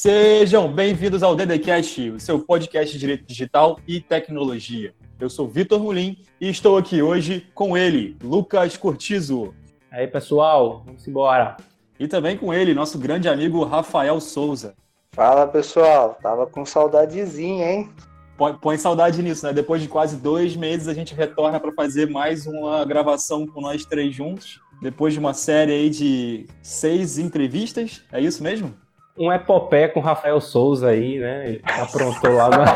Sejam bem-vindos ao DDCast, o seu podcast de Direito Digital e Tecnologia. Eu sou Vitor Mulim e estou aqui hoje com ele, Lucas Cortizo. Aí, pessoal, vamos embora. E também com ele, nosso grande amigo Rafael Souza. Fala, pessoal. Tava com saudadezinha, hein? Põe, põe saudade nisso, né? Depois de quase dois meses, a gente retorna para fazer mais uma gravação com nós três juntos. Depois de uma série aí de seis entrevistas. É isso mesmo? Um epopé com Rafael Souza aí, né? Ele aprontou lá, na...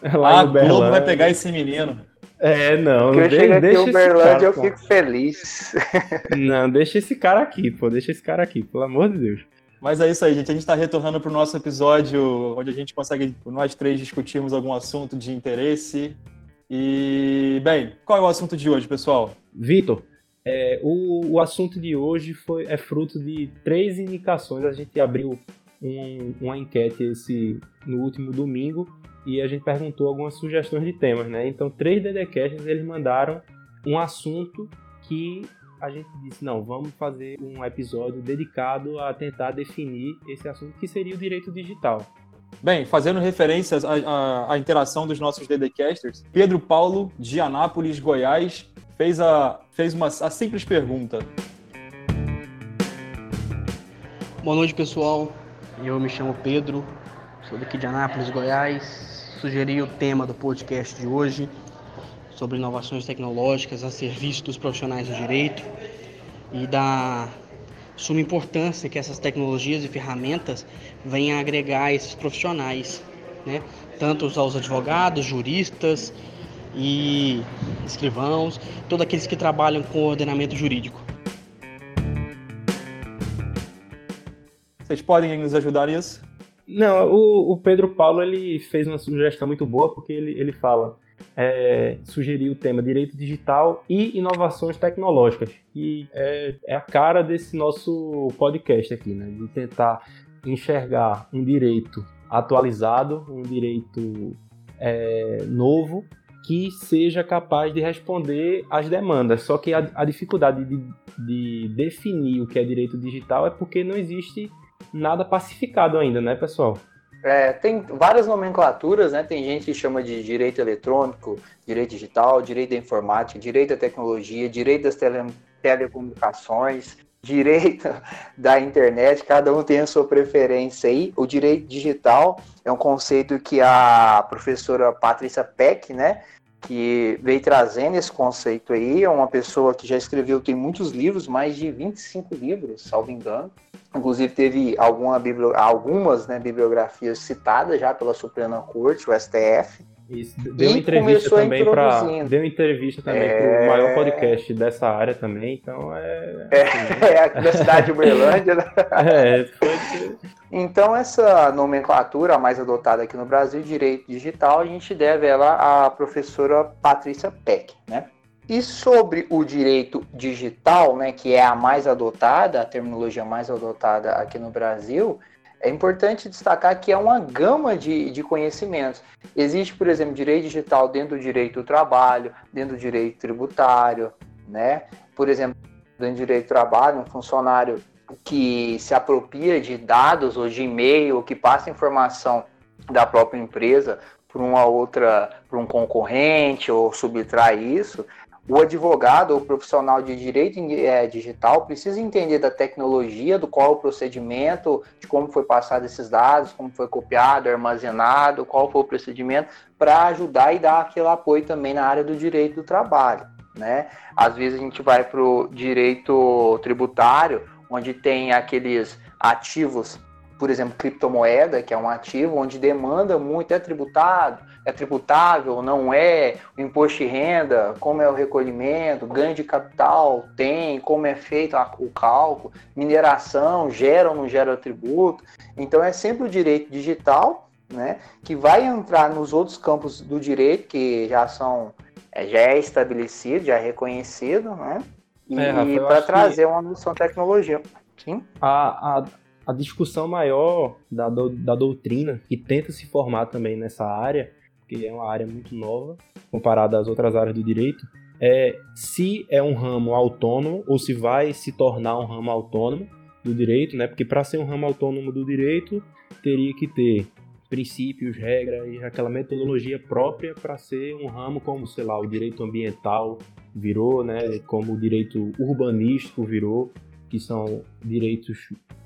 lá ah, no. Globo vai pegar esse menino. É, não. Porque eu chego aqui em Uberlândia eu fico feliz. Não, deixa esse cara aqui, pô. Deixa esse cara aqui, pelo amor de Deus. Mas é isso aí, gente. A gente está retornando para o nosso episódio onde a gente consegue, nós três, discutirmos algum assunto de interesse. E, bem, qual é o assunto de hoje, pessoal? Vitor, é, o, o assunto de hoje foi, é fruto de três indicações. A gente abriu um, uma enquete esse, no último domingo e a gente perguntou algumas sugestões de temas, né? Então, três DDCasts eles mandaram um assunto que a gente disse, não, vamos fazer um episódio dedicado a tentar definir esse assunto que seria o direito digital. Bem, fazendo referências à, à, à interação dos nossos DDcasters, Pedro Paulo, de Anápolis, Goiás, fez, a, fez uma a simples pergunta. Boa noite, pessoal. Eu me chamo Pedro, sou daqui de Anápolis, Goiás sugeri o tema do podcast de hoje sobre inovações tecnológicas a serviço dos profissionais do direito e da suma importância que essas tecnologias e ferramentas venham a agregar a esses profissionais, né? tanto aos advogados, juristas e escrivãos, todos aqueles que trabalham com ordenamento jurídico. Vocês podem nos ajudar nisso? Não, o, o, Pedro Paulo ele fez uma sugestão muito boa porque ele, ele fala é, sugeriu o tema direito digital e inovações tecnológicas e é, é, a cara desse nosso podcast aqui, né? De tentar enxergar um direito atualizado, um direito é, novo que seja capaz de responder às demandas. Só que a, a dificuldade de, de definir o que é direito digital é porque não existe nada pacificado ainda, né, pessoal? É, tem várias nomenclaturas, né? Tem gente que chama de direito eletrônico, direito digital, direito da informática, direito da tecnologia, direito das tele, telecomunicações, direito da internet, cada um tem a sua preferência aí. O direito digital é um conceito que a professora Patrícia Peck, né, que veio trazendo esse conceito aí, é uma pessoa que já escreveu, tem muitos livros, mais de 25 livros, salvo engano. Inclusive teve alguma algumas né, bibliografias citadas já pela Suprema Corte, o STF. Isso, deu entrevista também para deu entrevista também é... para o maior podcast dessa área também, então é é, assim, é aqui da cidade de Uberlândia. Né? é, foi... Então essa nomenclatura mais adotada aqui no Brasil, direito digital, a gente deve ela à professora Patrícia Peck, né? E sobre o direito digital, né, que é a mais adotada, a terminologia mais adotada aqui no Brasil, é importante destacar que é uma gama de, de conhecimentos. Existe, por exemplo, direito digital dentro do direito do trabalho, dentro do direito tributário, né? Por exemplo, dentro do direito do trabalho, um funcionário que se apropria de dados ou de e-mail, ou que passa informação da própria empresa para uma outra, para um concorrente ou subtrai isso, o advogado ou profissional de direito é, digital precisa entender da tecnologia, do qual é o procedimento, de como foi passado esses dados, como foi copiado, armazenado, qual foi o procedimento, para ajudar e dar aquele apoio também na área do direito do trabalho. Né? Às vezes a gente vai para o direito tributário, onde tem aqueles ativos por exemplo, criptomoeda, que é um ativo onde demanda muito, é tributado, é tributável, não é, o imposto de renda, como é o recolhimento, ganho de capital, tem, como é feito o cálculo, mineração, gera ou não gera tributo. Então é sempre o direito digital, né, que vai entrar nos outros campos do direito que já são é, já é estabelecido, já é reconhecido, né? E é, para trazer uma noção de tecnologia. Sim. A, a, a discussão maior da, do, da doutrina, que tenta se formar também nessa área, que é uma área muito nova, comparada às outras áreas do direito, é se é um ramo autônomo ou se vai se tornar um ramo autônomo do direito, né? Porque para ser um ramo autônomo do direito, teria que ter princípios, regras e aquela metodologia própria para ser um ramo como, sei lá, o direito ambiental virou, né? Como o direito urbanístico virou, que são direitos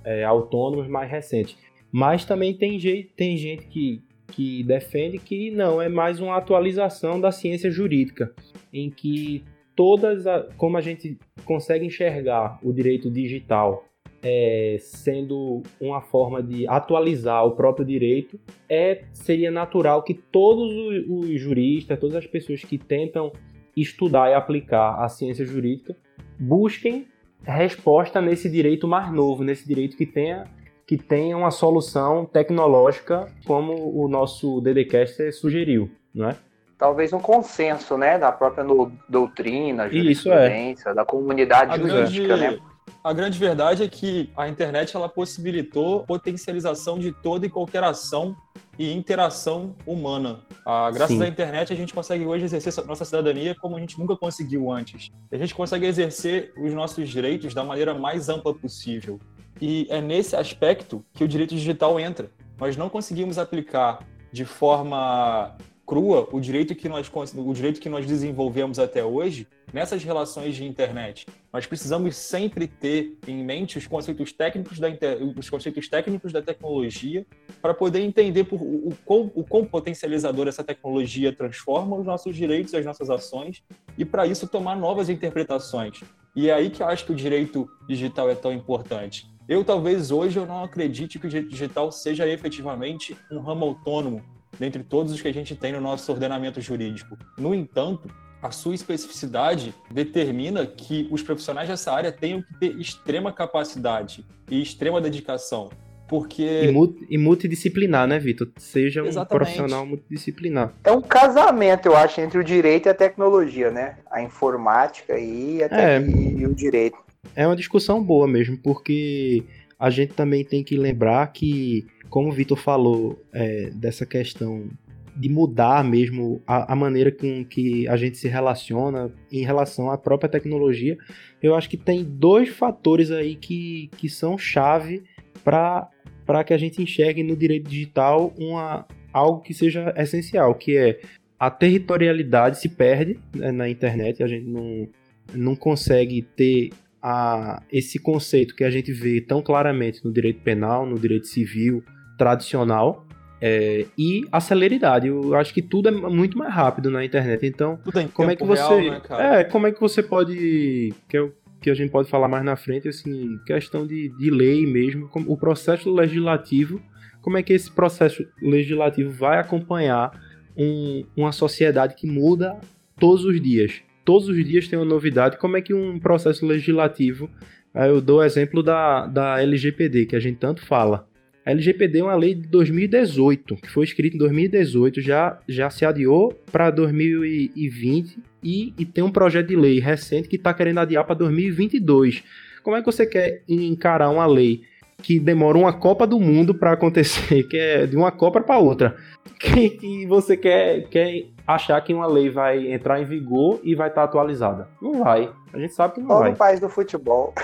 é, autônomos mais recentes. Mas também tem, tem gente que, que defende que não, é mais uma atualização da ciência jurídica, em que todas, a, como a gente consegue enxergar o direito digital é, sendo uma forma de atualizar o próprio direito, é seria natural que todos os, os juristas, todas as pessoas que tentam estudar e aplicar a ciência jurídica, busquem resposta nesse direito mais novo, nesse direito que tenha que tenha uma solução tecnológica como o nosso DDCast sugeriu, não é? Talvez um consenso, né, da própria no, doutrina, jurisprudência, é. da comunidade a jurídica, grande, né? A grande verdade é que a internet ela possibilitou potencialização de toda e qualquer ação e interação humana. Ah, graças Sim. à internet, a gente consegue hoje exercer nossa cidadania como a gente nunca conseguiu antes. A gente consegue exercer os nossos direitos da maneira mais ampla possível. E é nesse aspecto que o direito digital entra. Nós não conseguimos aplicar de forma crua o direito que nós o direito que nós desenvolvemos até hoje nessas relações de internet. Nós precisamos sempre ter em mente os conceitos técnicos da os conceitos técnicos da tecnologia para poder entender por, o, o, o quão potencializador essa tecnologia transforma os nossos direitos as nossas ações e para isso tomar novas interpretações. E é aí que eu acho que o direito digital é tão importante. Eu talvez hoje eu não acredite que o direito digital seja efetivamente um ramo autônomo dentre todos os que a gente tem no nosso ordenamento jurídico. No entanto, a sua especificidade determina que os profissionais dessa área tenham que ter extrema capacidade e extrema dedicação. Porque. E, multidisciplinar, né, Vitor? Seja um Exatamente. profissional multidisciplinar. É um casamento, eu acho, entre o direito e a tecnologia, né? A informática e, a é, e o direito. É uma discussão boa mesmo, porque a gente também tem que lembrar que como o Vitor falou, é, dessa questão de mudar mesmo a, a, maneira com que a gente se relaciona em relação à própria tecnologia, eu acho que tem dois fatores aí que, que são chave para que a gente enxergue no direito digital uma, algo que seja essencial, que é a territorialidade se perde né, na internet, a gente não, não consegue ter a, esse conceito que a gente vê tão claramente no direito penal, no direito civil, tradicional é, e a celeridade. Eu acho que tudo é muito mais rápido na internet. Então, como é que você, real, né, é, como é que você pode que, é, que a gente pode falar mais na frente assim, questão de, de lei mesmo, o processo legislativo, como é que esse processo legislativo vai acompanhar um, uma sociedade que muda todos os dias. Todos os dias tem uma novidade. Como é que um processo legislativo. Eu dou o exemplo da, da LGPD, que a gente tanto fala. A LGPD é uma lei de 2018, que foi escrita em 2018, já, já se adiou para 2020 e, e tem um projeto de lei recente que está querendo adiar para 2022. Como é que você quer encarar uma lei que demora uma Copa do Mundo para acontecer, que é de uma Copa para outra? Que, que, você quer, quer achar que uma lei vai entrar em vigor e vai estar tá atualizada? Não vai. A gente sabe que não Só vai. no país do futebol.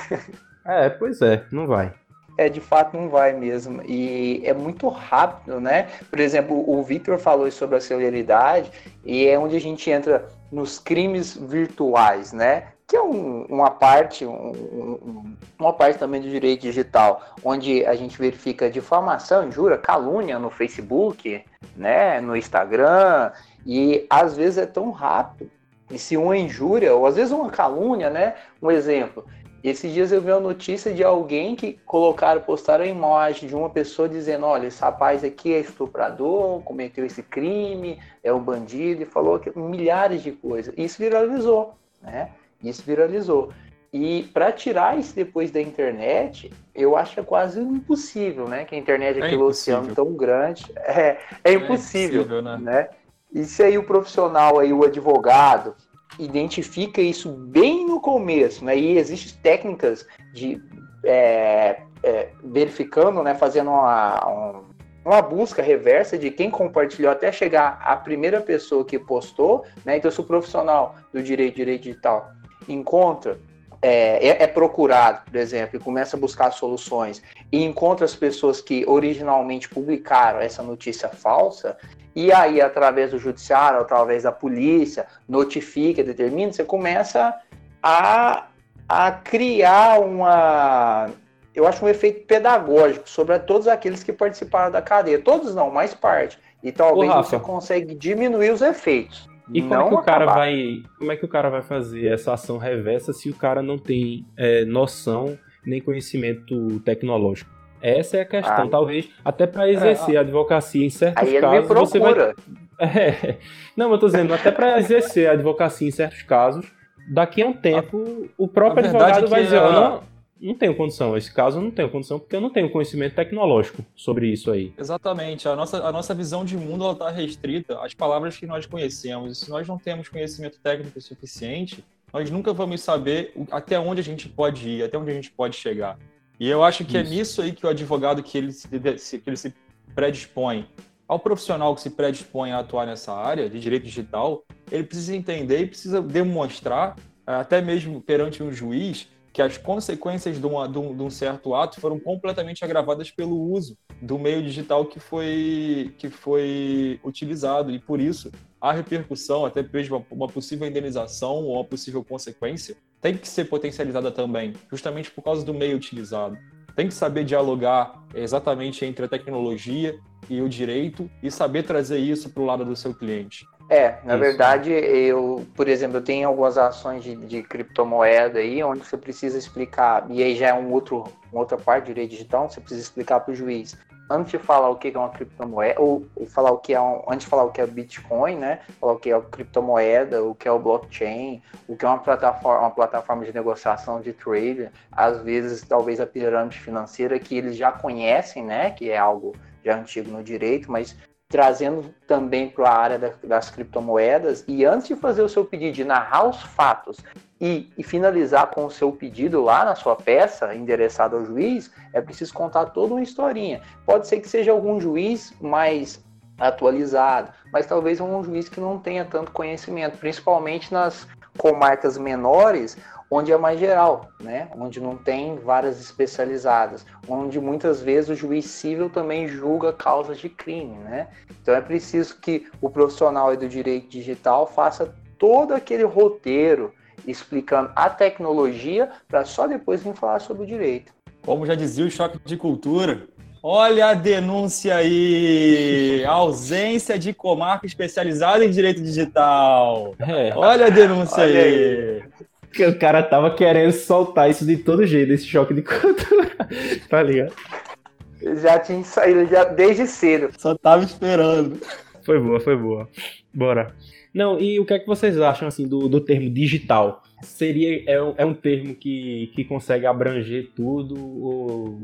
é, pois é, não vai é de fato não vai mesmo. E é muito rápido, né? Por exemplo, o Victor falou sobre a celeridade e é onde a gente entra nos crimes virtuais, né? Que é um, uma parte, um, um, uma parte também do direito digital, onde a gente verifica difamação, injúria, calúnia no Facebook, né? No Instagram, e às vezes é tão rápido. E se uma injúria, ou às vezes uma calúnia, né? Um exemplo, esses dias eu vi uma notícia de alguém que colocaram, postaram a imagem de uma pessoa dizendo: olha, esse rapaz aqui é estuprador, cometeu esse crime, é um bandido, e falou que milhares de coisas. Isso viralizou, né? Isso viralizou. E para tirar isso depois da internet, eu acho que é quase impossível, né? Que a internet é aquele oceano tão grande. É, é impossível, é impossível né? né? E se aí o profissional, aí o advogado, identifica isso bem no começo, né? E existem técnicas de é, é, verificando, né? Fazendo uma, uma busca reversa de quem compartilhou até chegar à primeira pessoa que postou, né? Então, se o profissional do direito, direito digital encontra é, é, é, procurado, por exemplo, e começa a buscar soluções e encontra as pessoas que originalmente publicaram essa notícia falsa, e aí, através do judiciário, através da polícia, notifica, determina, você começa a, a criar uma. Eu acho um efeito pedagógico sobre todos aqueles que participaram da cadeia. Todos não, mais parte. E talvez Ô, você consegue diminuir os efeitos. E como é que o cara vai. Como é que o cara vai fazer essa ação reversa se o cara não tem é, noção nem conhecimento tecnológico? Essa é a questão. Ah, Talvez até para exercer é, a advocacia em certos aí casos. você vai... É, não, eu tô dizendo, até para exercer a advocacia em certos casos, daqui a um tempo, o próprio advogado vai dizer: a... não, não tenho condição. Esse caso eu não tenho condição porque eu não tenho conhecimento tecnológico sobre isso aí. Exatamente. A nossa, a nossa visão de mundo está restrita às palavras que nós conhecemos. E se nós não temos conhecimento técnico suficiente, nós nunca vamos saber até onde a gente pode ir, até onde a gente pode chegar. E eu acho que é isso. é nisso aí que o advogado que ele se, que ele se predispõe, ao profissional que se predispõe a atuar nessa área de direito digital, ele precisa entender e precisa demonstrar, até mesmo perante um juiz, que as consequências de, uma, de, um, de, um, certo ato foram completamente agravadas pelo uso do meio digital que foi, que foi utilizado. E por isso, a repercussão, até mesmo uma possível indenização ou uma possível consequência, tem que ser potencializada também, justamente por causa do meio utilizado. Tem que saber dialogar exatamente entre a tecnologia e o direito e saber trazer isso para o lado do seu cliente. É, na Isso. verdade, eu, por exemplo, eu tenho algumas ações de, de, criptomoeda aí, onde você precisa explicar, e aí já é um outro, uma outra parte de direito digital, você precisa explicar para o juiz, antes de falar o que é uma criptomoeda, ou, falar o que é um, antes de falar o que é Bitcoin, né? Falar o que é a criptomoeda, o que é o blockchain, o que é uma plataforma, uma plataforma de negociação de trade, às vezes talvez a pirâmide financeira que eles já conhecem, né? Que é algo já antigo no direito, mas trazendo também para a área da, das criptomoedas. E antes de fazer o seu pedido, de narrar os fatos e, e, finalizar com o seu pedido lá na sua peça, endereçada ao juiz, é preciso contar toda uma historinha. Pode ser que seja algum juiz mais atualizado, mas talvez um juiz que não tenha tanto conhecimento, principalmente nas comarcas menores, onde é mais geral, né? onde não tem várias especializadas, onde muitas vezes o juiz civil também julga causas de crime. Né? Então é preciso que o profissional do direito digital faça todo aquele roteiro explicando a tecnologia para só depois vir falar sobre o direito. Como já dizia o choque de cultura, Olha a denúncia aí! ausência de comarca especializada em direito digital. É. Olha a denúncia Olha aí. aí que o cara tava querendo soltar isso de todo jeito, esse choque de cultura. tá ligado? Já tinha saído já desde cedo. Só tava esperando. Foi boa, foi boa. Bora. Não, e o que é que vocês acham assim do, do termo digital? Seria é um, é um termo que, que consegue abranger tudo ou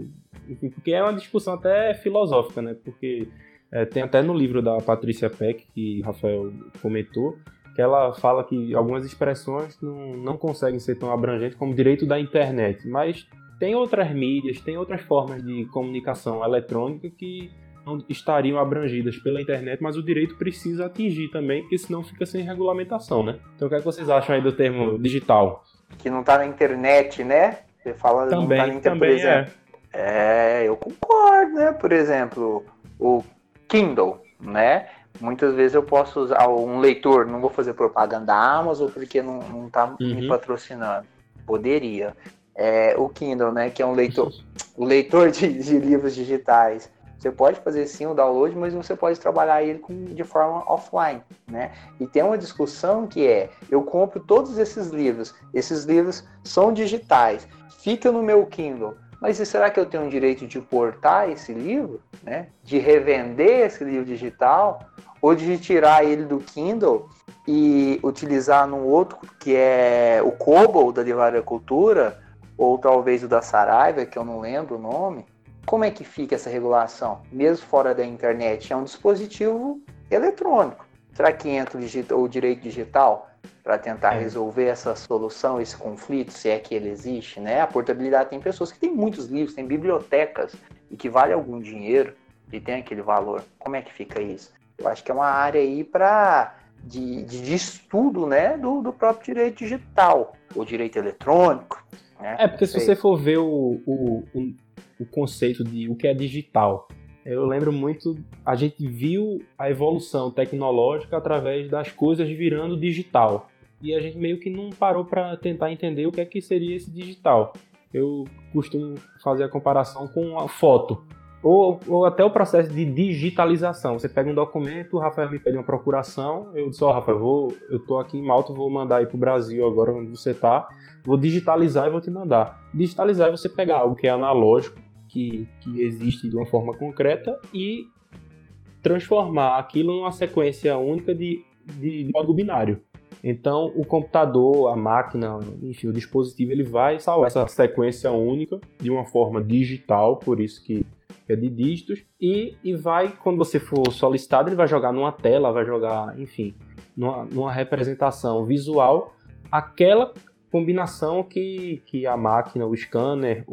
enfim, porque é uma discussão até filosófica, né? Porque é, tem até no livro da Patrícia Peck que Rafael comentou que ela fala que algumas expressões não, não conseguem ser tão abrangentes como direito da internet, mas tem outras mídias, tem outras formas de comunicação eletrônica que não estariam abrangidas pela internet, mas o direito precisa atingir também, porque senão fica sem regulamentação, né? Então o que, é que vocês acham aí do termo digital? Que não está na internet, né? Você fala também, não tá na internet, também por exemplo. É. é, eu concordo, né? Por exemplo, o Kindle, né? Muitas vezes eu posso usar um leitor, não vou fazer propaganda da Amazon porque não, não tá uhum. me patrocinando. Poderia. É, o Kindle, né, que é um leitor, o leitor de, de, livros digitais. Você pode fazer sim o download, mas você pode trabalhar ele com, de forma offline, né? E tem uma discussão que é, eu compro todos esses livros, esses livros são digitais, fica no meu Kindle, mas será que eu tenho o direito de portar esse livro, né? De revender esse livro digital? ou de tirar ele do Kindle e utilizar num outro que é o Kobo da Livraria Cultura, ou talvez o da Saraiva, que eu não lembro o nome. Como é que fica essa regulação? Mesmo fora da internet, é um dispositivo eletrônico. Será que entra o direito digital para tentar é. resolver essa solução, esse conflito, se é que ele existe, né? A portabilidade tem pessoas que têm muitos livros, tem bibliotecas e que vale algum dinheiro e tem aquele valor. Como é que fica isso? Eu acho que é uma área aí para de, de estudo né, do, do próprio direito digital, o direito eletrônico. Né? É, porque se você for ver o, o, o, o conceito de o que é digital, eu lembro muito, a gente viu a evolução tecnológica através das coisas virando digital. E a gente meio que não parou para tentar entender o que é que seria esse digital. Eu costumo fazer a comparação com a foto. Ou, ou até o processo de digitalização. Você pega um documento, o Rafael me pede uma procuração, eu disse, ó, oh, Rafael, vou, eu tô aqui em Malta, vou mandar aí pro Brasil agora onde você tá, vou digitalizar e vou te mandar. Digitalizar é você pegar algo que é analógico, que, que existe de uma forma concreta, e transformar aquilo numa sequência única de, de, de código binário. Então, o computador, a máquina, enfim, o dispositivo, ele vai salvar essa sequência única de uma forma digital, por isso que é de dígitos, e, e vai, quando você for solicitado, ele vai jogar numa tela, vai jogar, enfim, numa, numa representação visual, aquela combinação que, que a máquina, o scanner,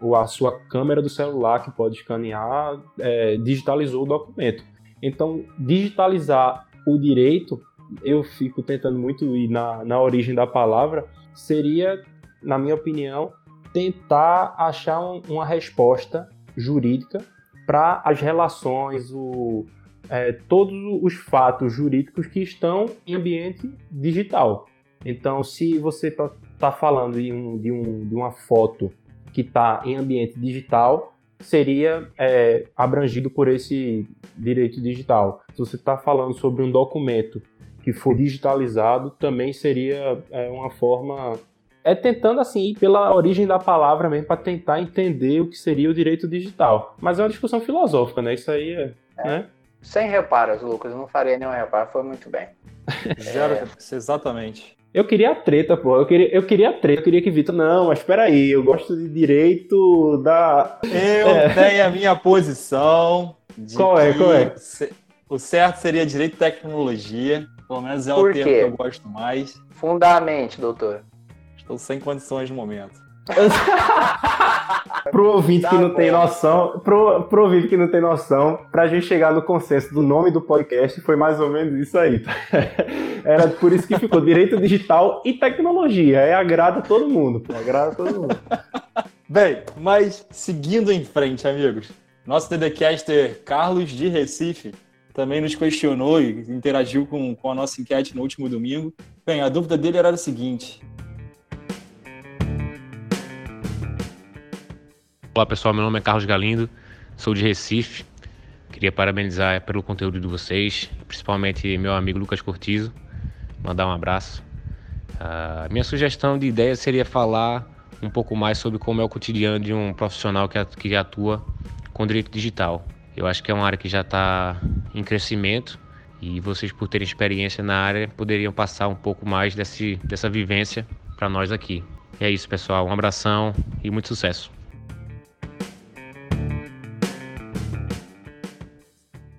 ou a sua câmera do celular que pode escanear, é, digitalizou o documento. Então, digitalizar o direito, eu fico tentando muito ir na, na origem da palavra, seria, na minha opinião, tentar achar um, uma resposta jurídica para as relações, o, é, todos os fatos jurídicos que estão em ambiente digital. Então, se você está tá falando de, um, de, um, de uma foto que está em ambiente digital, seria é, abrangido por esse direito digital. Se você está falando sobre um documento que for digitalizado, também seria é, uma forma é tentando assim ir pela origem da palavra mesmo para tentar entender o que seria o direito digital. Mas é uma discussão filosófica, né? Isso aí é, é. Né? Sem reparos, Lucas, não faria nenhum reparo, foi muito bem. Zero, é... exatamente. Eu queria a treta, pô. Eu queria, eu queria a treta. Eu queria que Vitor. Não, mas espera aí. Eu gosto de direito da. Eu é. tenho a minha posição. qual é? Qual é? O certo seria direito e tecnologia. Pelo menos é Por o termo que eu gosto mais. Fundamente, doutor. Estou sem condições no momento. pro ouvinte tá que não bom. tem noção, pro, pro ouvinte que não tem noção, pra gente chegar no consenso do nome do podcast, foi mais ou menos isso aí. Era por isso que ficou direito digital e tecnologia. É agrada todo mundo, agrada todo mundo. Bem, mas seguindo em frente, amigos. Nosso TDcaster Carlos de Recife também nos questionou e interagiu com, com a nossa enquete no último domingo. Bem, a dúvida dele era a seguinte: Olá pessoal, meu nome é Carlos Galindo, sou de Recife. Queria parabenizar pelo conteúdo de vocês, principalmente meu amigo Lucas Cortizo, mandar um abraço. Uh, minha sugestão de ideia seria falar um pouco mais sobre como é o cotidiano de um profissional que, atua com direito digital. Eu acho que é uma área que já está em crescimento e vocês, por terem experiência na área, poderiam passar um pouco mais desse, dessa vivência para nós aqui. E é isso, pessoal. Um abração e muito sucesso.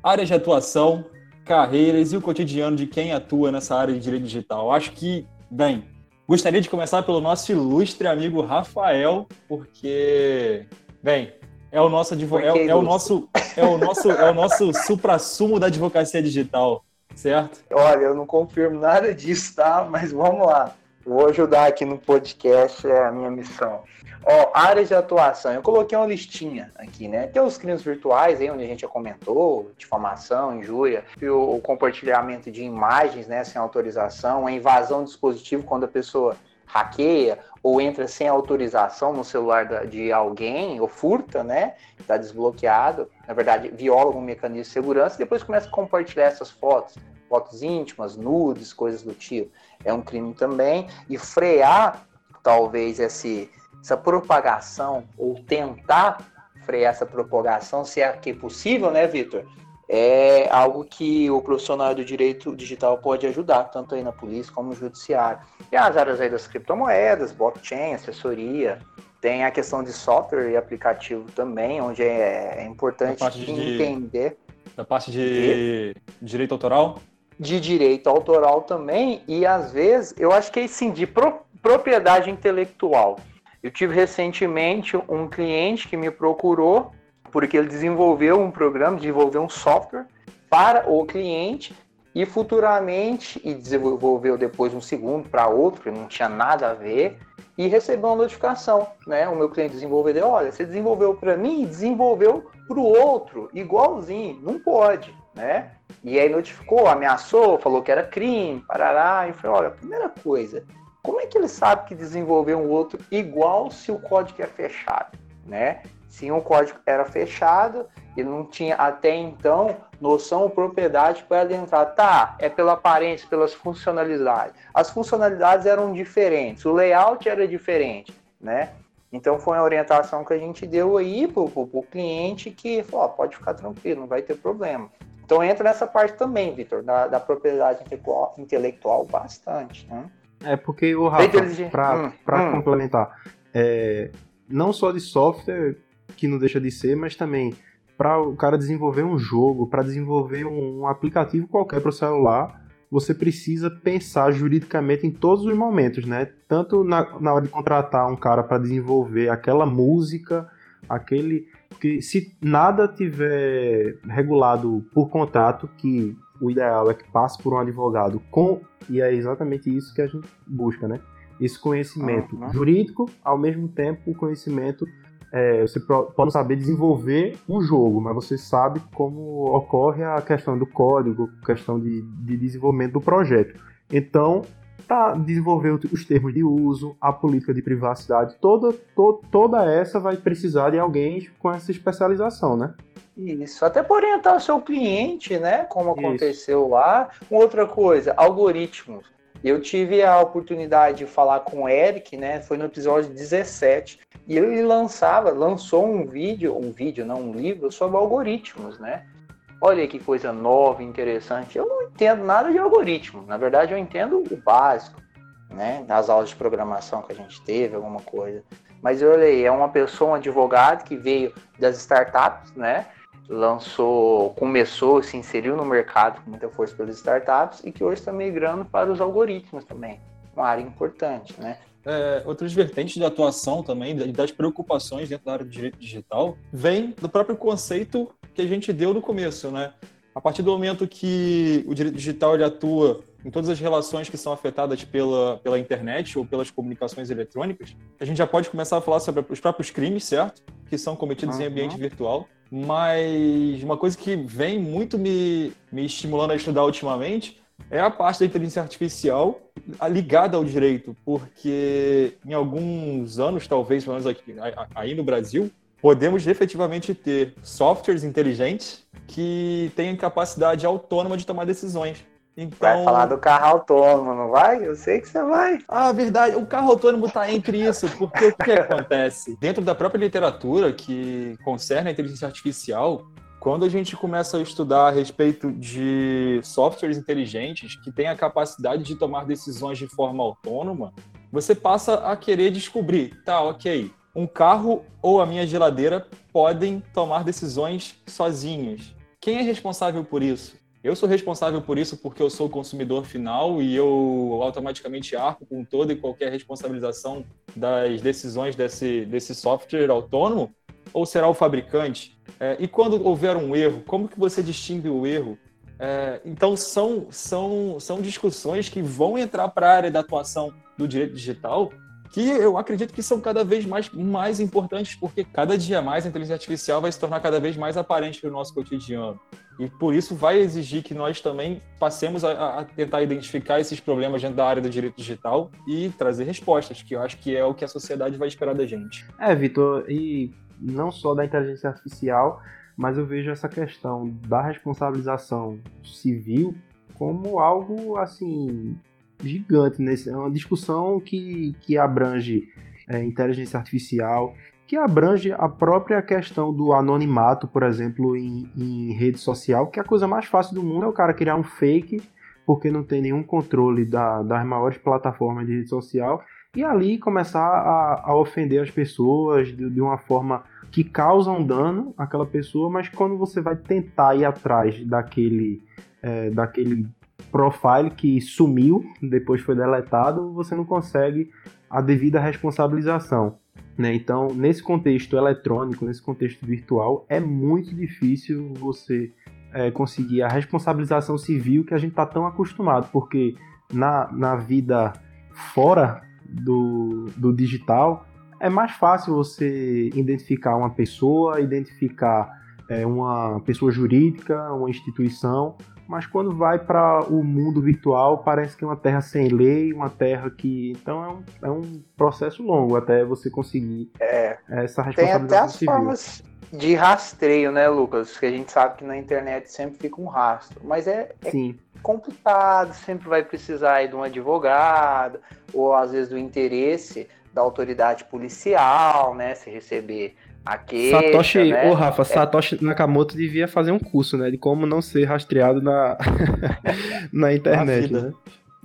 Áreas de atuação, carreiras e o cotidiano de quem atua nessa área de direito digital. Acho que, bem, gostaria de começar pelo nosso ilustre amigo Rafael, porque, bem, é o nosso advogado, é, é, o nosso é o nosso é o nosso supra-sumo da advocacia digital, certo? Olha, eu não confirmo nada disso, tá? Mas vamos lá. Vou ajudar aqui no podcast, é a minha missão. Ó, áreas de atuação. Eu coloquei uma listinha aqui, né? Tem os crimes virtuais aí, onde a gente já comentou, difamação, injúria, o, o compartilhamento de imagens, né, sem autorização, a invasão do dispositivo quando a pessoa hackeia ou entra sem autorização no celular de alguém, ou furta, né? Está desbloqueado, na verdade, viola algum mecanismo de segurança e depois começa a compartilhar essas fotos, fotos íntimas, nudes, coisas do tipo. É um crime também. E frear, talvez, esse essa propagação, ou tentar frear essa propagação, se é que é possível, né, Vitor? É algo que o profissional do direito digital pode ajudar, tanto aí na polícia como no judiciário. E as áreas aí das criptomoedas, blockchain, assessoria, tem a questão de software e aplicativo também, onde é, é importante entender. Da parte de, de direito autoral? De direito autoral também, e às vezes, eu acho que é sim, de pro, propriedade intelectual. Eu tive recentemente um cliente que me procurou porque ele desenvolveu um programa, desenvolveu um software para o cliente e futuramente, e desenvolveu depois um segundo para outro, que não tinha nada a ver, e recebeu uma notificação, né? O meu cliente desenvolvedor, olha, você desenvolveu para mim e desenvolveu para o outro, igualzinho, não pode, né? E aí notificou, ameaçou, falou que era crime, parará, e falou, olha, primeira coisa, como é que ele sabe que desenvolveu um outro igual se o código é fechado, né? Se um código era fechado, ele não tinha até então noção ou propriedade para adentrar. Tá, é pela aparência, pelas funcionalidades. As funcionalidades eram diferentes, o layout era diferente, né? Então foi a orientação que a gente deu aí para o cliente que falou, pode ficar tranquilo, não vai ter problema. Então entra nessa parte também, Vitor, da, da, propriedade intelectual bastante, né? É porque o Rafa, para hum, hum. complementar, é, não só de software que não deixa de ser, mas também para o cara desenvolver um jogo, para desenvolver um, um, aplicativo qualquer para o celular, você precisa pensar juridicamente em todos os momentos, né? Tanto na, na hora de contratar um cara para desenvolver aquela música, aquele. que se nada tiver regulado por contrato, que o ideal é que passe por um advogado com. E é exatamente isso que a gente busca, né? Esse conhecimento uhum. jurídico, ao mesmo tempo o conhecimento é, você pode saber desenvolver um jogo, mas você sabe como ocorre a questão do código, questão de, de desenvolvimento do projeto. Então, tá, desenvolver os termos de uso, a política de privacidade, toda, to, toda essa vai precisar de alguém com essa especialização, né? Isso, até para orientar o seu cliente, né? Como aconteceu Isso. lá. Outra coisa, algoritmos. Eu tive a oportunidade de falar com o Eric, né? Foi no episódio 17. E ele lançava, lançou um vídeo, um vídeo, não um livro, sobre algoritmos, né? Olha que coisa nova, interessante. Eu não entendo nada de algoritmo. Na verdade, eu entendo o básico, né? Das aulas de programação que a gente teve, alguma coisa. Mas eu olhei, é uma pessoa, um advogado que veio das startups, né? lançou, começou, se inseriu no mercado com muita força pelas startups e que hoje está migrando para os algoritmos também, uma área importante, né? É, outras vertentes de atuação também, das preocupações dentro da área do direito digital, vem do próprio conceito que a gente deu no começo, né? A partir do momento que o direito digital ele atua em todas as relações que são afetadas pela, pela internet ou pelas comunicações eletrônicas, a gente já pode começar a falar sobre os próprios crimes, certo? Que são cometidos uhum. em ambiente virtual. Mas uma coisa que vem muito me, me estimulando a estudar ultimamente é a parte da inteligência artificial ligada ao direito, porque em alguns anos, talvez, pelo menos aqui, aí no Brasil, podemos efetivamente ter softwares inteligentes que tenham capacidade autônoma de tomar decisões. Então... Vai falar do carro autônomo, não vai? Eu sei que você vai. Ah, verdade. O carro autônomo está entre isso, porque o que acontece? Dentro da própria literatura que concerne a inteligência artificial, quando a gente começa a estudar a respeito de softwares inteligentes que têm a capacidade de tomar decisões de forma autônoma, você passa a querer descobrir, tá, ok, um carro ou a minha geladeira podem tomar decisões sozinhos. Quem é responsável por isso? Eu sou responsável por isso porque eu sou o consumidor final e eu automaticamente arco com toda e qualquer responsabilização das decisões desse, desse software autônomo? Ou será o fabricante? É, e quando houver um erro, como que você distingue o erro? É, então, são, são, são discussões que vão entrar para a área da atuação do direito digital que eu acredito que são cada vez mais, mais importantes, porque cada dia mais a inteligência artificial vai se tornar cada vez mais aparente no nosso cotidiano. E por isso vai exigir que nós também passemos a, a, tentar identificar esses problemas dentro da área do direito digital e trazer respostas, que eu acho que é o que a sociedade vai esperar da gente. É, Vitor, e não só da inteligência artificial, mas eu vejo essa questão da responsabilização civil como algo assim gigante nesse é uma discussão que, que abrange é, inteligência artificial, que abrange a própria questão do anonimato, por exemplo, em, em, rede social, que é a coisa mais fácil do mundo é o cara criar um fake porque não tem nenhum controle da, das maiores plataformas de rede social e ali começar a, a ofender as pessoas de, de, uma forma que causa um dano àquela pessoa, mas quando você vai tentar ir atrás daquele, é, daquele profile que sumiu, depois foi deletado, você não consegue a devida responsabilização. Né? Então, nesse contexto eletrônico, nesse contexto virtual, é muito difícil você é, conseguir a responsabilização civil que a gente está tão acostumado, porque na, na vida fora do, do digital é mais fácil você identificar uma pessoa, identificar é, uma pessoa jurídica, uma instituição, mas quando vai para o mundo virtual parece que é uma terra sem lei, uma terra que. Então é um, é um processo longo até você conseguir é, essa responsabilidade. Tem até as civil. formas de rastreio, né, Lucas? Que a gente sabe que na internet sempre fica um rastro, mas é, é complicado, sempre vai precisar de um advogado, ou às vezes do interesse da autoridade policial, né? Se receber a queixa, Satoshi, né? ô Rafa, é... Satoshi Nakamoto devia fazer um curso, né? De como não ser rastreado na, na internet, né?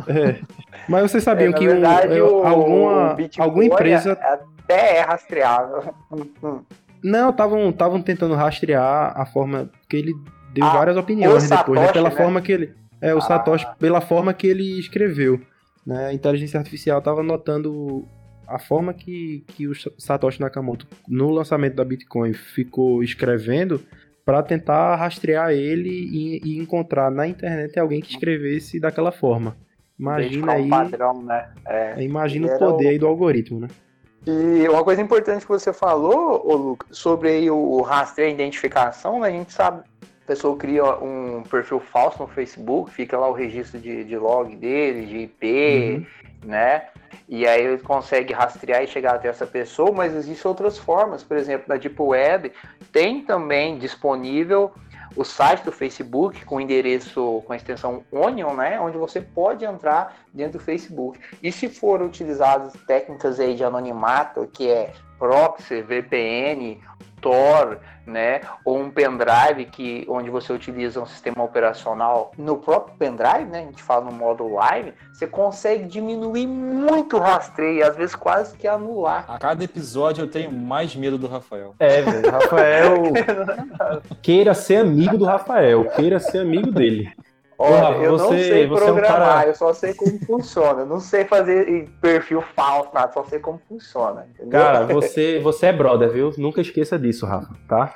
É. Mas vocês sabiam é, que verdade, um, o, alguma, o alguma empresa. Até é rastreável. Não, estavam tentando rastrear a forma que ele deu ah, várias opiniões Satoshi, depois, né? Pela né? forma que ele. É, o ah. Satoshi, pela forma que ele escreveu. Né? A inteligência artificial estava notando a forma que, que o Satoshi Nakamoto, no lançamento da Bitcoin, ficou escrevendo para tentar rastrear ele e, e, encontrar na internet alguém que escrevesse daquela forma. Imagina aí. Um padrão, né? É, imagina o poder o... aí do algoritmo, né? E uma coisa importante que você falou, Lucas, sobre aí o rastreio e identificação, né? A gente sabe, a pessoa cria um perfil falso no Facebook, fica lá o registro de, de log dele, de IP, uhum. né? E aí ele consegue rastrear e chegar até essa pessoa, mas existem outras formas. Por exemplo, na Deep Web tem também disponível o site do Facebook com endereço com a extensão Onion, né, onde você pode entrar dentro do Facebook. E se for utilizadas técnicas aí de anonimato, que é proxy, VPN, Tor, né, ou um pendrive que onde você utiliza um sistema operacional no próprio pendrive, né, a gente fala no modo live, você consegue diminuir muito o rastreio, às vezes quase que anular. A cada episódio eu tenho mais medo do Rafael. É, velho, Rafael queira ser amigo do Rafael, queira ser amigo dele. Olha, eu você, não sei programar, é um cara... eu só sei como funciona. Eu não sei fazer perfil falso, nada, só sei como funciona. Entendeu? Cara, você, você é brother, viu? Nunca esqueça disso, Rafa, tá?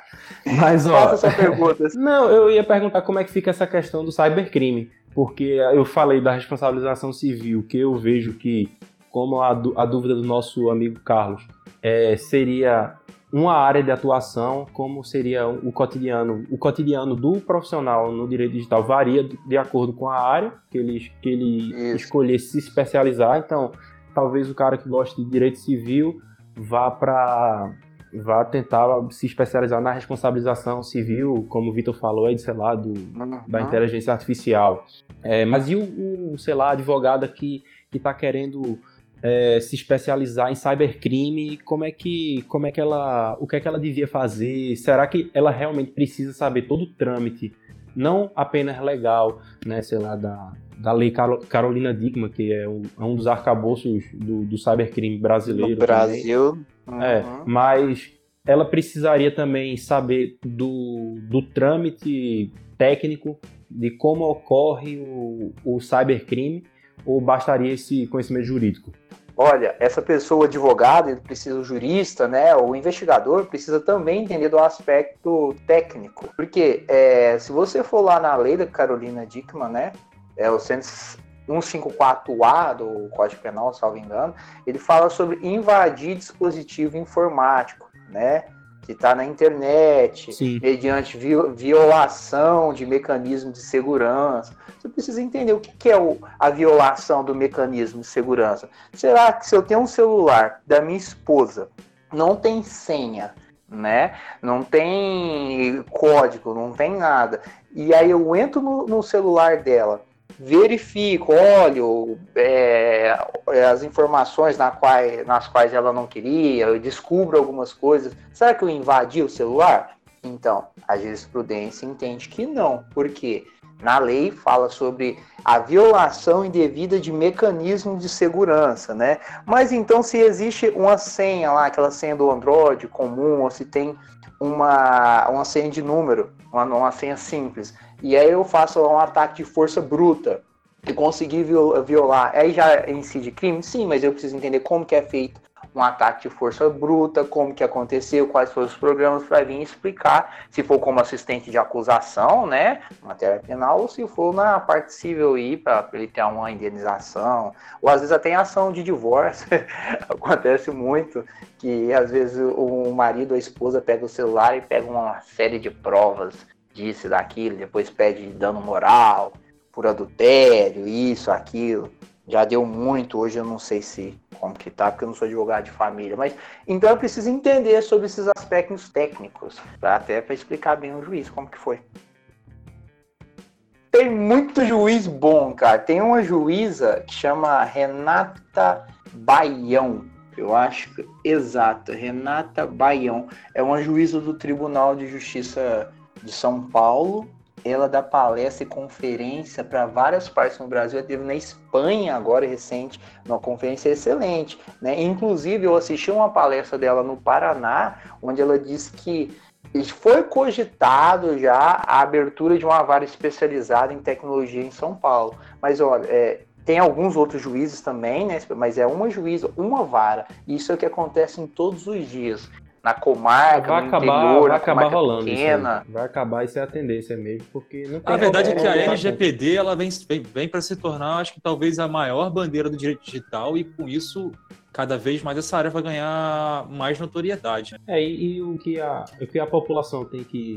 Mas, ó. Faça essa pergunta. não, eu ia perguntar como é que fica essa questão do cybercrime. Porque eu falei da responsabilização civil, que eu vejo que, como a, a dúvida do nosso amigo Carlos, é, seria uma área de atuação, como seria o cotidiano. O cotidiano do profissional no direito digital varia de acordo com a área que ele, que ele escolher se especializar. Então, talvez o cara que gosta de direito civil vá para vá tentar se especializar na responsabilização civil, como o Vitor falou aí, sei lá, do, uhum. da inteligência artificial. É, mas e o, o, sei lá, advogado que está querendo é, se especializar em cybercrime, como é que, como é que ela, o que é que ela devia fazer? Será que ela realmente precisa saber todo o trâmite, não apenas legal, né, sei lá, da, da lei Carolina Dickman, que é um, é um dos arcabouços do, do cybercrime brasileiro. No Brasil. Uhum. É, mas ela precisaria também saber do, do trâmite técnico, de como ocorre o, o cybercrime, ou bastaria esse conhecimento jurídico? olha, essa pessoa advogado, ele precisa o jurista, né? O investigador precisa também entender do aspecto técnico. Porque é, se você for lá na lei da Carolina Dickman, né? É o 154A do Código Penal, salvo engano, ele fala sobre invadir dispositivo informático, né? Que está na internet, Sim. mediante violação de mecanismo de segurança. Você precisa entender o que é a violação do mecanismo de segurança. Será que se eu tenho um celular da minha esposa, não tem senha, né? Não tem código, não tem nada. E aí eu entro no, no celular dela verifico, olho é, as informações na qual, nas quais ela não queria, eu descubro algumas coisas. Será que eu invadi o celular? Então, a jurisprudência entende que não, porque na lei fala sobre a violação indevida de mecanismos de segurança, né? Mas então, se existe uma senha lá, aquela senha do Android comum, ou se tem uma, uma senha de número, uma, uma senha simples, e aí eu faço um ataque de força bruta e conseguir violar, aí já incide crime? Sim, mas eu preciso entender como que é feito um ataque de força bruta, como que aconteceu, quais foram os programas para vir explicar, se for como assistente de acusação, né, matéria penal, ou se for na parte civil aí, para ele ter uma indenização, ou às vezes até em ação de divórcio, acontece muito, que às vezes o marido ou a esposa pega o celular e pega uma série de provas disso daquilo, depois pede dano moral, por adultério, isso, aquilo. Já deu muito, hoje eu não sei se como que tá, porque eu não sou advogado de família, mas então eu preciso entender sobre esses aspectos técnicos, pra, até para explicar bem o juiz como que foi. Tem muito juiz bom, cara. Tem uma juíza que chama Renata Baião. Eu acho exato, Renata Baião. É uma juíza do Tribunal de Justiça de São Paulo ela dá palestra e conferência para várias partes no Brasil. Ela teve na Espanha agora recente, uma conferência excelente. Né? Inclusive, eu assisti uma palestra dela no Paraná, onde ela disse que foi cogitado já a abertura de uma vara especializada em tecnologia em São Paulo. Mas olha, é, tem alguns outros juízes também, né? Mas é uma juíza, uma vara. Isso é o que acontece em todos os dias na comarca, vai acabar, interior, vai acabar rolando pequena. Vai acabar isso é a tendência mesmo, porque não tem A verdade é que a LGPD ela vem, vem, vem para se tornar, acho que talvez a maior bandeira do direito digital e com isso cada vez mais essa área vai ganhar mais notoriedade. Né? É, e, e, o, que a, o que a população tem que,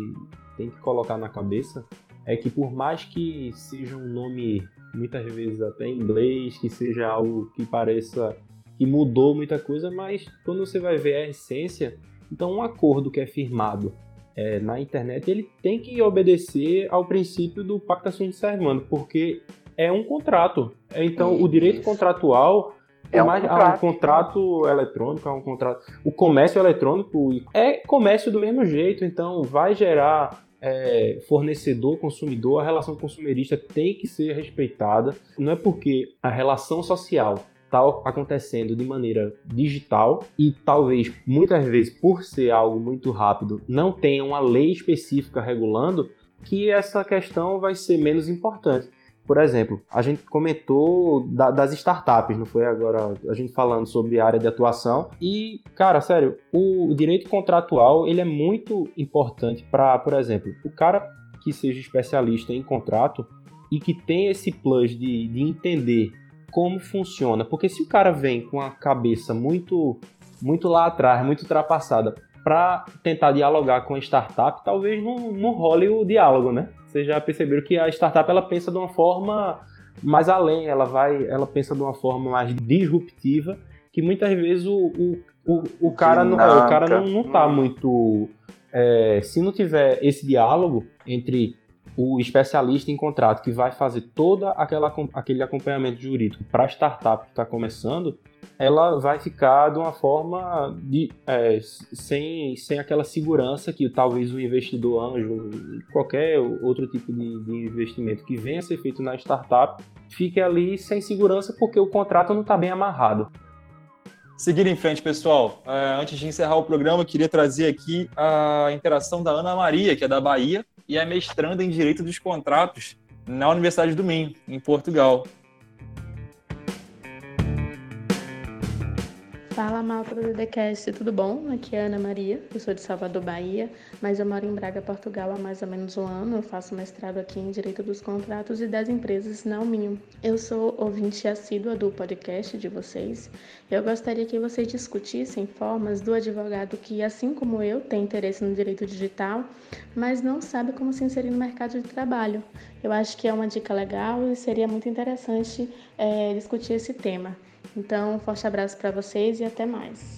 tem que colocar na cabeça é que por mais que seja um nome muitas vezes até em inglês, que seja algo que pareça que mudou muita coisa, mas quando você vai ver a essência, então, um acordo que é firmado é, na internet, ele tem que obedecer ao princípio do pacta sunt servanda, porque é um contrato. Então, Isso. o direito contratual é um, mais, contrato. um contrato eletrônico, é um contrato. O comércio eletrônico é comércio do mesmo jeito, então vai gerar é, fornecedor, consumidor, a relação consumerista tem que ser respeitada. Não é porque a relação social está acontecendo de maneira digital e talvez muitas vezes por ser algo muito rápido não tenha uma lei específica regulando que essa questão vai ser menos importante. Por exemplo, a gente comentou da, das startups, não foi agora a gente falando sobre a área de atuação e, cara, sério, o, direito contratual ele é muito importante para, por exemplo, o cara que seja especialista em contrato e que tem esse plus de, de entender como funciona. Porque se o cara vem com a cabeça muito, muito lá atrás, muito ultrapassada, para tentar dialogar com a startup, talvez não, não role o diálogo, né? Vocês já perceberam que a startup ela pensa de uma forma mais além, ela vai, ela pensa de uma forma mais disruptiva, que muitas vezes o, o, o, o cara, não, o cara não, não tá muito. É, se não tiver esse diálogo entre o especialista em contrato que vai fazer todo aquele acompanhamento jurídico para a startup que está começando, ela vai ficar de uma forma de, é, sem, sem aquela segurança que talvez o investidor anjo, qualquer outro tipo de, de investimento que venha a ser feito na startup, fique ali sem segurança porque o contrato não está bem amarrado. Seguir em frente, pessoal. Uh, antes de encerrar o programa, eu queria trazer aqui a interação da Ana Maria, que é da Bahia, e é mestranda em Direito dos Contratos na Universidade do Minho, em Portugal. Fala malta do DDCast, tudo bom? Aqui é Ana Maria, eu sou de Salvador, Bahia, mas eu moro em Braga, Portugal há mais ou menos um ano. Eu faço mestrado aqui em Direito dos Contratos e das Empresas na Uminho. Eu sou ouvinte assídua do podcast de vocês. Eu gostaria que vocês discutissem formas do advogado que, assim como eu, tem interesse no direito digital, mas não sabe como se inserir no mercado de trabalho. Eu acho que é uma dica legal e seria muito interessante é, discutir esse tema. Então, um forte abraço para vocês e até mais.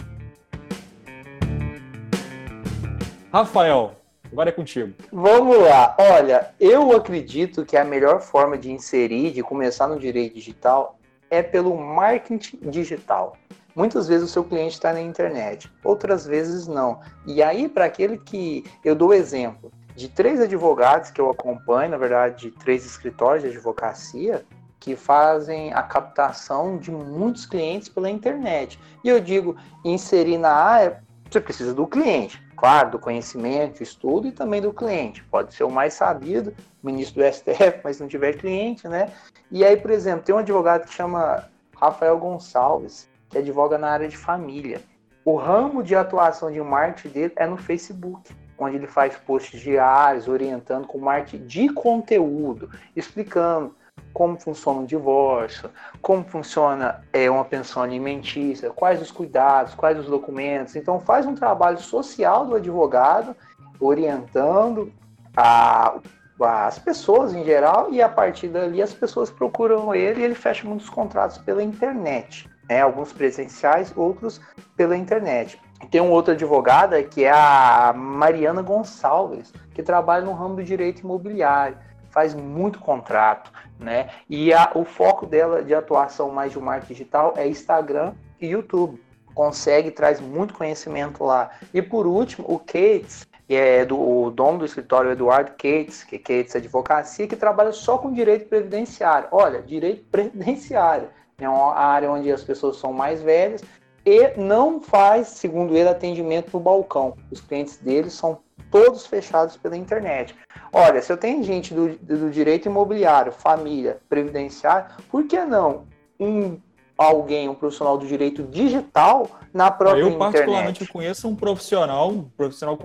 Rafael, agora é contigo. Vamos lá. Olha, eu acredito que a melhor forma de inserir, de começar no direito digital, é pelo marketing digital. Muitas vezes o seu cliente está na internet, outras vezes não. E aí, para aquele que. Eu dou exemplo de três advogados que eu acompanho, na verdade, de três escritórios de advocacia, que fazem a captação de muitos clientes pela internet. E eu digo, inserir na área, você precisa do cliente, claro, do conhecimento, estudo e também do cliente. Pode ser o mais sabido, ministro do STF, mas não tiver cliente, né? E aí, por exemplo, tem um advogado que chama Rafael Gonçalves, que advoga na área de família. O ramo de atuação de marketing dele é no Facebook, onde ele faz posts diários, orientando com marketing de conteúdo, explicando como funciona o divórcio, como funciona é, uma pensão alimentícia, quais os cuidados, quais os documentos. Então faz um trabalho social do advogado, orientando a, as pessoas em geral, e a partir dali as pessoas procuram ele e ele fecha muitos contratos pela internet. Né? Alguns presenciais, outros pela internet. Tem um outro advogada que é a Mariana Gonçalves, que trabalha no ramo do direito imobiliário faz muito contrato, né? E a, o foco dela de atuação mais de marketing digital é Instagram e YouTube. Consegue, traz muito conhecimento lá. E por último, o Cates, que é do o dono do escritório Eduardo Cates, que é Cates Advocacia, que trabalha só com direito previdenciário. Olha, direito previdenciário é uma área onde as pessoas são mais velhas e não faz, segundo ele, atendimento no balcão. Os clientes dele são todos fechados pela internet. Olha, se eu tenho gente do, do direito imobiliário, família, previdenciário, por que não um alguém, um profissional do direito digital na própria eu, internet? Eu particularmente conheço um profissional, um profissional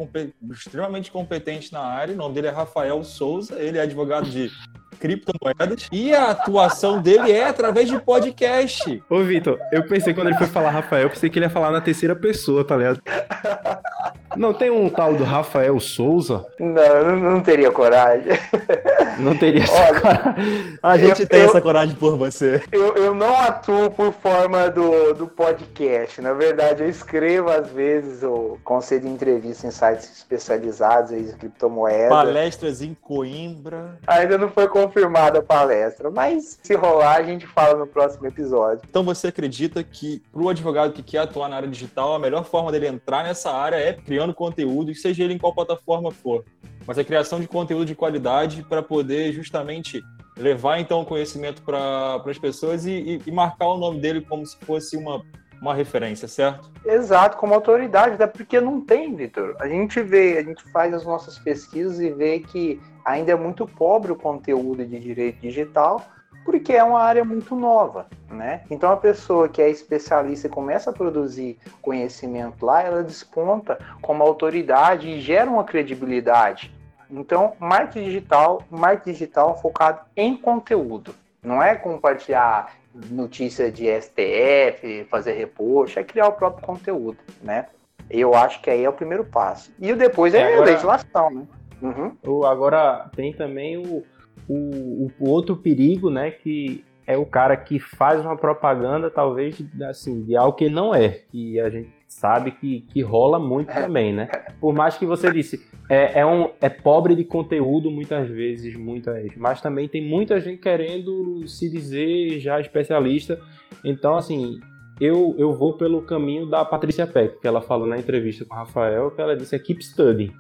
extremamente competente na área, o nome dele é Rafael Souza, ele é advogado de criptomoedas e a atuação dele é através de podcast. Ô, Vitor, eu pensei quando ele foi falar Rafael, eu pensei que ele ia falar na terceira pessoa, tá ligado? Não tem um tal do Rafael Souza? Não, não teria coragem. Não teria essa coragem. A gente eu, tem eu, essa coragem por você. Eu, eu não atuo por forma do, do podcast. Na verdade, eu escrevo às vezes ou concedo entrevistas em sites especializados em criptomoedas. Palestras em Coimbra. Ainda não foi confirmada a palestra, mas se rolar, a gente fala no próximo episódio. Então você acredita que para o advogado que quer atuar na área digital, a melhor forma dele entrar nessa área é criando conteúdo, seja ele em qual plataforma for. Mas a criação de conteúdo de qualidade para poder justamente levar então o conhecimento para as pessoas e, e, e, marcar o nome dele como se fosse uma, uma referência, certo? Exato, como autoridade, até porque não tem, Vitor. A gente vê, a gente faz as nossas pesquisas e vê que ainda é muito pobre o conteúdo de direito digital, porque é uma área muito nova, né? Então a pessoa que é especialista e começa a produzir conhecimento lá, ela desponta como autoridade e gera uma credibilidade. Então, marketing digital, marketing digital focado em conteúdo. Não é compartilhar notícia de STF, fazer repost, é criar o próprio conteúdo, né? Eu acho que aí é o primeiro passo. E o depois é, é agora, a legislação, né? Uhum. Agora tem também o, o, o, outro perigo, né? Que é o cara que faz uma propaganda, talvez, assim, de algo que não é. E a gente sabe que, que rola muito é. também, né? Por mais que você disse, é, é, um, é pobre de conteúdo muitas vezes, muitas, mas também tem muita gente querendo se dizer já especialista. Então, assim, eu, eu vou pelo caminho da Patrícia Peck, que ela falou na entrevista com o Rafael, que ela disse é keep studying.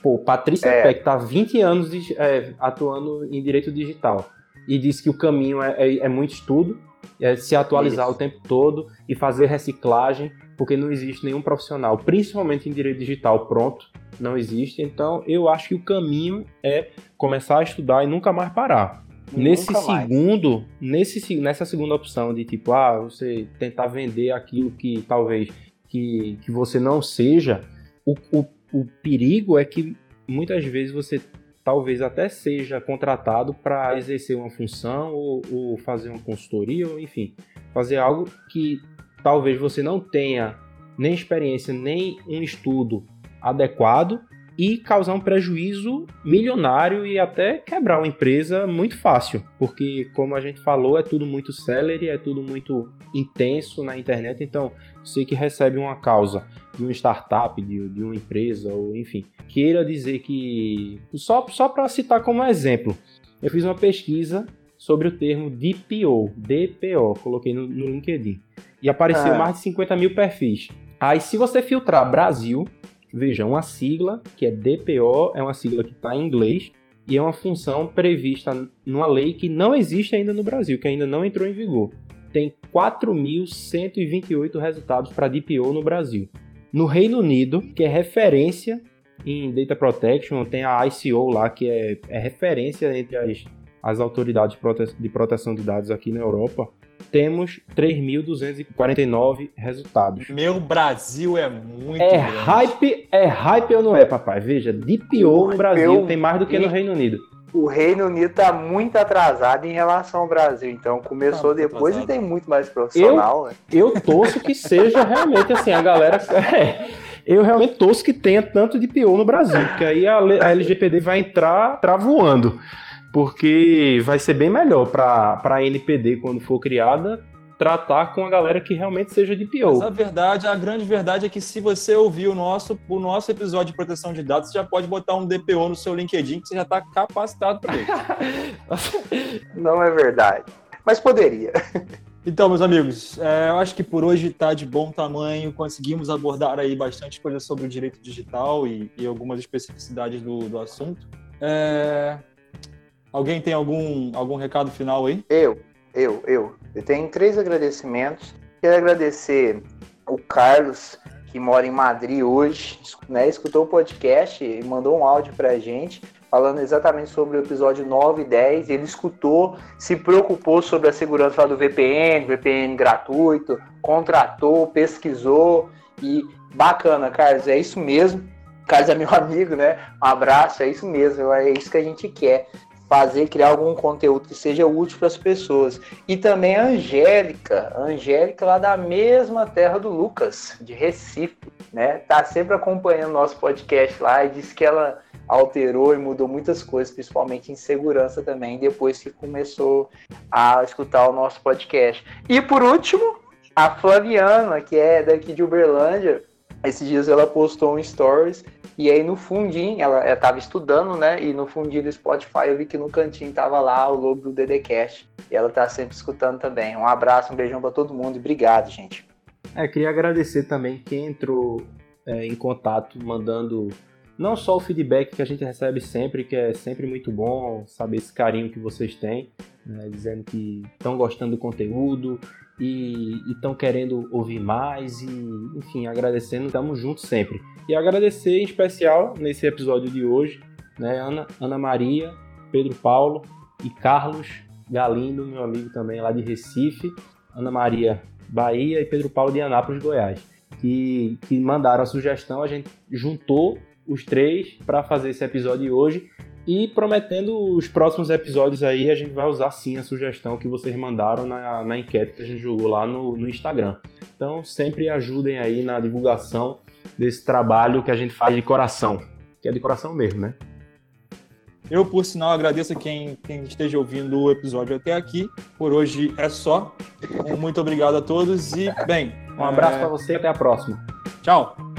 Pô, Patrícia é. Peck tá há 20 anos de, é, atuando em direito digital e diz que o caminho é, é, é muito estudo, é se atualizar Isso. o tempo todo e fazer reciclagem, porque não existe nenhum profissional, principalmente em direito digital, pronto, não existe. Então, eu acho que o caminho é começar a estudar e nunca mais parar. Nunca nesse mais. segundo, nesse, nessa segunda opção de tipo, ah, você tentar vender aquilo que talvez que, que você não seja, o, o o perigo é que muitas vezes você talvez até seja contratado para exercer uma função ou, ou, fazer uma consultoria, ou enfim, fazer algo que talvez você não tenha nem experiência, nem um estudo adequado e causar um prejuízo milionário e até quebrar uma empresa muito fácil, porque como a gente falou, é tudo muito celery, é tudo muito intenso na internet, então você que recebe uma causa de uma startup, de, de uma empresa, ou enfim, queira dizer que. Só, só para citar como exemplo, eu fiz uma pesquisa sobre o termo DPO, DPO, coloquei no, no LinkedIn, e apareceu ah. mais de 50 mil perfis. Aí, se você filtrar Brasil, veja, uma sigla que é DPO, é uma sigla que está em inglês, e é uma função prevista numa lei que não existe ainda no Brasil, que ainda não entrou em vigor. Tem 4.128 resultados para DPO no Brasil. No Reino Unido, que é referência em Data Protection, tem a ICO lá, que é, é referência entre as, as autoridades de proteção de dados aqui na Europa. Temos 3.249 resultados. Meu Brasil é muito é grande. hype, é hype ou não é, papai? Veja, DPO no Brasil tem mais do que no Reino Unido. O Reino Unido está muito atrasado em relação ao Brasil, então começou tá depois atrasado. e tem muito mais profissional. Eu, né? eu torço que seja realmente assim, a galera. É, eu realmente torço que tenha tanto DPO no Brasil, porque aí a, a LGPD vai entrar, entrar voando porque vai ser bem melhor para a NPD quando for criada tratar com a galera que realmente seja de PO. Mas a verdade, a grande verdade é que se você ouvir o nosso, o nosso episódio de proteção de dados, você já pode botar um DPO no seu LinkedIn que você já está capacitado para isso. Não é verdade, mas poderia. Então, meus amigos, é, eu acho que por hoje está de bom tamanho. Conseguimos abordar aí bastante coisa sobre o direito digital e, e algumas especificidades do, do assunto. É, Alguém tem algum, algum recado final aí? Eu, eu, eu. Eu tenho três agradecimentos. Quero agradecer o Carlos, que mora em Madrid hoje, né, escutou o podcast e mandou um áudio para a gente falando exatamente sobre o episódio 9 e 10. Ele escutou, se preocupou sobre a segurança do VPN, VPN gratuito, contratou, pesquisou e bacana, Carlos, é isso mesmo. Carlos é meu amigo, né? Um abraço, é isso mesmo, é isso que a gente quer fazer, criar algum conteúdo que seja útil para as pessoas. E também a Angélica, a Angélica lá da mesma terra do Lucas, de Recife, né? Tá sempre acompanhando nosso podcast lá e disse que ela alterou e mudou muitas coisas, principalmente em segurança também, depois que começou a escutar o nosso podcast. E por último, a Flaviana, que é daqui de Uberlândia, esses dias ela postou um stories e aí no fundinho, ela estava estudando, né? E no fundinho do Spotify eu vi que no cantinho tava lá o logo do DDCast. E ela tá sempre escutando também. Um abraço, um beijão para todo mundo e obrigado, gente. É, queria agradecer também quem entrou é, em contato, mandando não só o feedback que a gente recebe sempre, que é sempre muito bom saber esse carinho que vocês têm, né, dizendo que estão gostando do conteúdo e estão querendo ouvir mais e, enfim, agradecendo, estamos juntos sempre. E agradecer em especial nesse episódio de hoje, né, Ana, Ana Maria, Pedro Paulo e Carlos Galindo, meu amigo também lá de Recife, Ana Maria Bahia e Pedro Paulo de Anápolis, Goiás, que, que mandaram a sugestão, a gente juntou os três para fazer esse episódio de hoje e prometendo os próximos episódios aí, a gente vai usar sim a sugestão que vocês mandaram na, na enquete que a gente jogou lá no, no Instagram. Então sempre ajudem aí na divulgação desse trabalho que a gente faz de coração, que é de coração mesmo, né? Eu, por sinal, agradeço quem, quem esteja ouvindo o episódio até aqui. Por hoje é só. Muito obrigado a todos e, bem. Um abraço é... para você e até a próxima. Tchau.